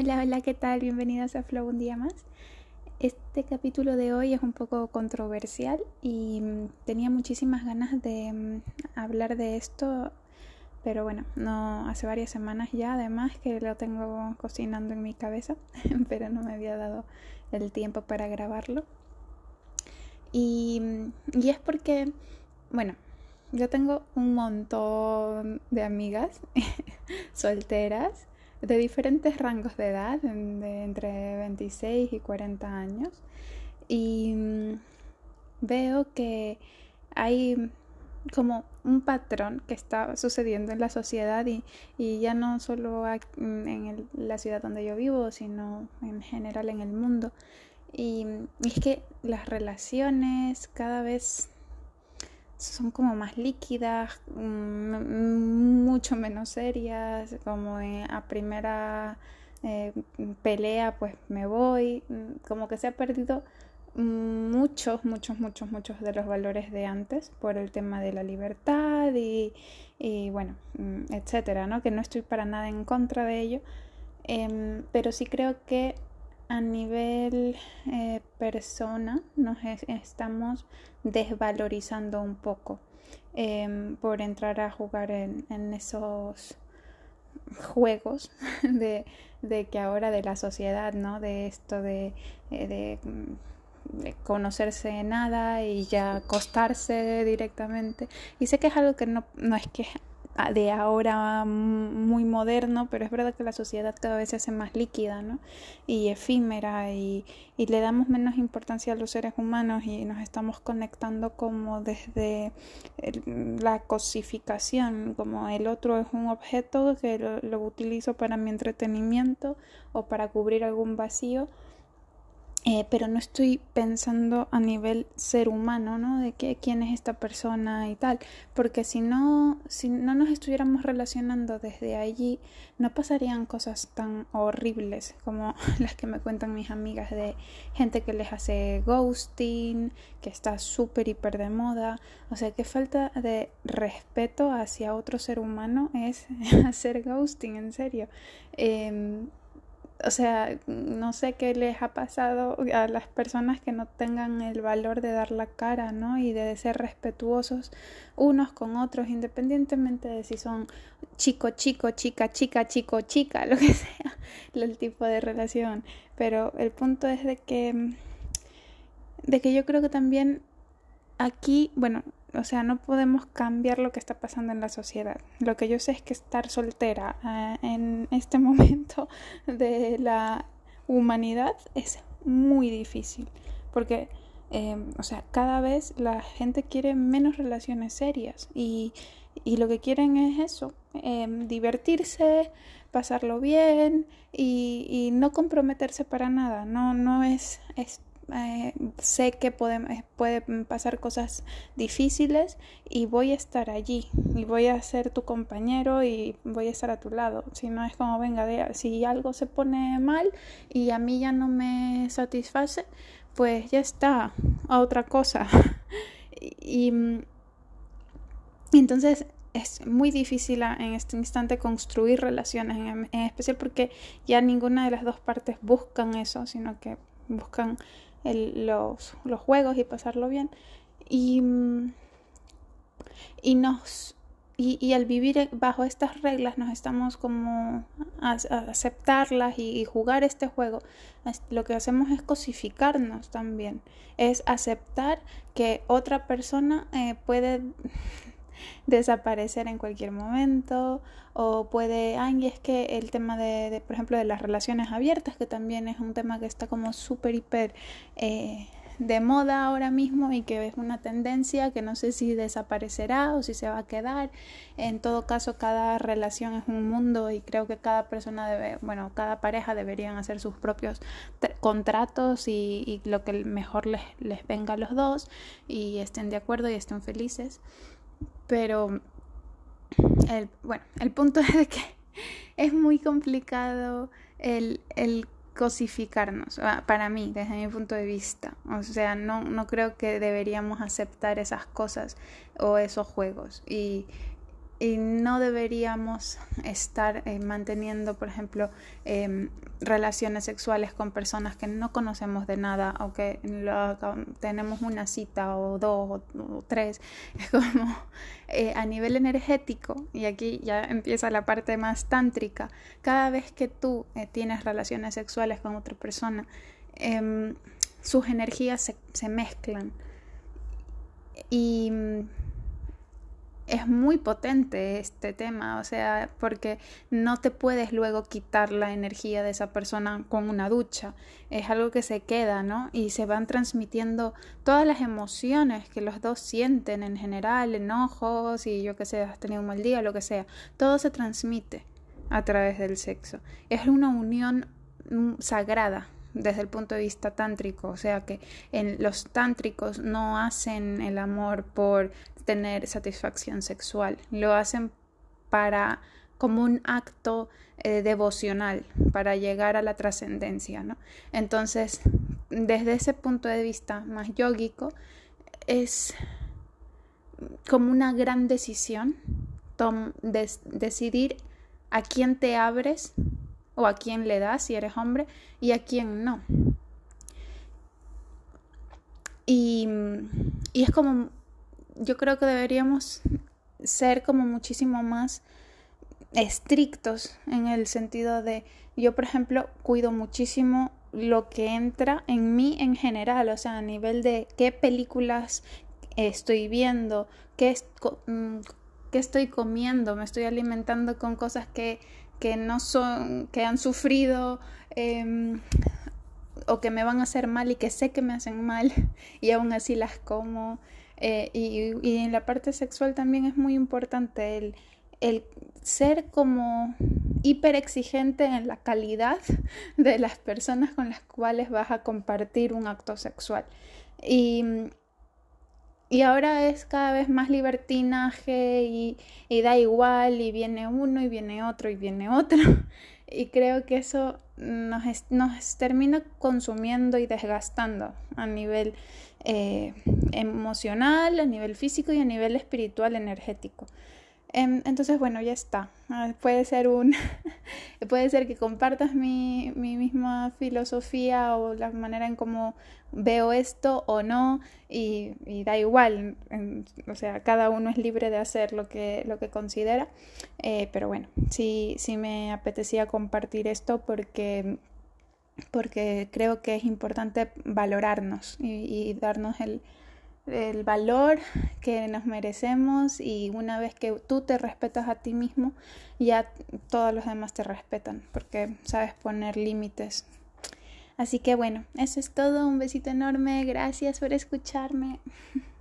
Hola, hola, ¿qué tal? Bienvenidas a Flow un día más. Este capítulo de hoy es un poco controversial y mm, tenía muchísimas ganas de mm, hablar de esto, pero bueno, no hace varias semanas ya, además que lo tengo cocinando en mi cabeza, pero no me había dado el tiempo para grabarlo. Y, mm, y es porque, bueno, yo tengo un montón de amigas solteras de diferentes rangos de edad, de entre 26 y 40 años. Y mm, veo que hay como un patrón que está sucediendo en la sociedad y, y ya no solo en la ciudad donde yo vivo, sino en general en el mundo. Y, y es que las relaciones cada vez son como más líquidas, mm, mucho menos serias, como a primera eh, pelea pues me voy, mm, como que se ha perdido muchos, muchos, muchos, muchos de los valores de antes por el tema de la libertad y, y bueno, mm, etcétera, ¿no? Que no estoy para nada en contra de ello, em, pero sí creo que a nivel eh, persona nos estamos desvalorizando un poco em, por entrar a jugar en, esos juegos de, que ahora de la sociedad, ¿no? De esto de, eh, de, conocerse nada y ya acostarse directamente. Y sé que es algo que no, no es que de ahora muy moderno, pero es verdad que la sociedad cada vez se hace más líquida ¿no? y efímera y, y, le damos menos importancia a los seres humanos y nos estamos conectando como desde la cosificación, como el otro es un objeto que lo, lo utilizo para mi entretenimiento o para cubrir algún vacío eh, pero no estoy pensando a nivel ser humano, ¿no? De que, quién es esta persona y tal, porque si no, si no nos estuviéramos relacionando desde allí, no pasarían cosas tan horribles como las que me cuentan mis amigas de gente que les hace ghosting, que está súper hiper de moda, o sea, qué falta de respeto hacia otro ser humano es hacer ghosting, en serio. Eh, o sea, no sé qué les ha pasado a las personas que no tengan el valor de dar la cara, ¿no? Y de ser respetuosos unos con otros, independientemente de si son chico, chico, chica, chica, chico, chica, lo que sea, el tipo de relación. Pero el punto es de que, de que yo creo que también aquí, bueno, o sea, no podemos cambiar lo que está pasando en la sociedad. Lo que yo sé es que estar soltera eh, en este momento de la humanidad es muy difícil. Porque, em, o sea, cada vez la gente quiere menos relaciones serias y, y lo que quieren es eso, em, divertirse, pasarlo bien y, y, no comprometerse para nada. No, no es, es eh, sé que pueden, pueden pasar cosas difíciles y voy a estar allí y voy a ser tu compañero y voy a estar a tu lado. Si no es como, venga, de, si algo se pone mal y a mí ya no me satisface, pues ya está, a otra cosa. y, entonces es muy difícil en este instante construir relaciones, en, en especial porque ya ninguna de las dos partes buscan eso, sino que buscan los, los, juegos y pasarlo bien. Y, y nos y, al vivir bajo estas reglas nos estamos como a, aceptarlas y, jugar este juego lo que hacemos es cosificarnos también es aceptar que otra persona eh, puede desaparecer en cualquier momento o puede, ay, es que el tema de, por ejemplo, de las relaciones abiertas, que también es un tema que está como súper, hiper eh, de moda ahora mismo y que es una tendencia que no sé si desaparecerá o si se va a quedar. En todo caso, cada relación es un mundo y creo que cada persona debe, bueno, cada pareja deberían hacer sus propios contratos y, y, lo que mejor les, les venga a los dos y estén de acuerdo y estén felices. Pero, el, bueno, el punto es de que es muy complicado el, el cosificarnos, para mí, desde mi punto de vista. O sea, no, no creo que deberíamos aceptar esas cosas o esos juegos. Y, y no deberíamos estar eh, manteniendo, por ejemplo, em, relaciones sexuales con personas que no conocemos de nada o que tenemos una cita o dos o, tres. Es como eh, a nivel energético, y aquí ya empieza la parte más tántrica, cada vez que tú eh, tienes relaciones sexuales con otra persona, em, sus energías se, se mezclan. Y es muy potente este tema, o sea, porque no te puedes luego quitar la energía de esa persona con una ducha, es algo que se queda, ¿no? Y se van transmitiendo todas las emociones que los dos sienten en general, enojos y yo que sé, has tenido un mal día, lo que sea, todo se transmite a través del sexo. Es una unión mm, sagrada desde el punto de vista tántrico, o sea que en los tántricos no hacen el amor por tener satisfacción sexual, lo hacen para como un acto eh, devocional para llegar a la trascendencia, ¿no? Entonces, desde ese punto de vista más yógico, es como una gran decisión decidir a quién te abres o a quién le das si eres hombre y a quién no. Y, y es como yo creo que deberíamos ser como muchísimo más estrictos en el sentido de yo por ejemplo cuido muchísimo lo que entra en mí en general o sea a nivel de qué películas estoy viendo qué, mm, qué estoy comiendo me estoy alimentando con cosas que, que no son que han sufrido em, o que me van a hacer mal y que sé que me hacen mal y aún así las como eh, y, en la parte sexual también es muy importante el, el ser como hiper exigente en la calidad de las personas con las cuales vas a compartir un acto sexual. Y, y ahora es cada vez más libertinaje y, y, da igual y viene uno y viene otro y viene otro. Y creo que eso nos, nos termina consumiendo y desgastando a nivel eh, emocional, a nivel físico y a nivel espiritual, energético. Em, entonces, bueno, ya está. Ah, puede ser un. puede ser que compartas mi, mi, misma filosofía o la manera en cómo veo esto o no, y, da igual. o sea, cada uno es libre de hacer lo que, lo que considera. Eh, pero bueno, sí, me apetecía compartir esto porque porque creo que es importante valorarnos y, darnos el, el, valor que nos merecemos y una vez que tú te respetas a ti mismo, ya todos los demás te respetan porque sabes poner límites. Así que bueno, eso es todo, un besito enorme, gracias por escucharme.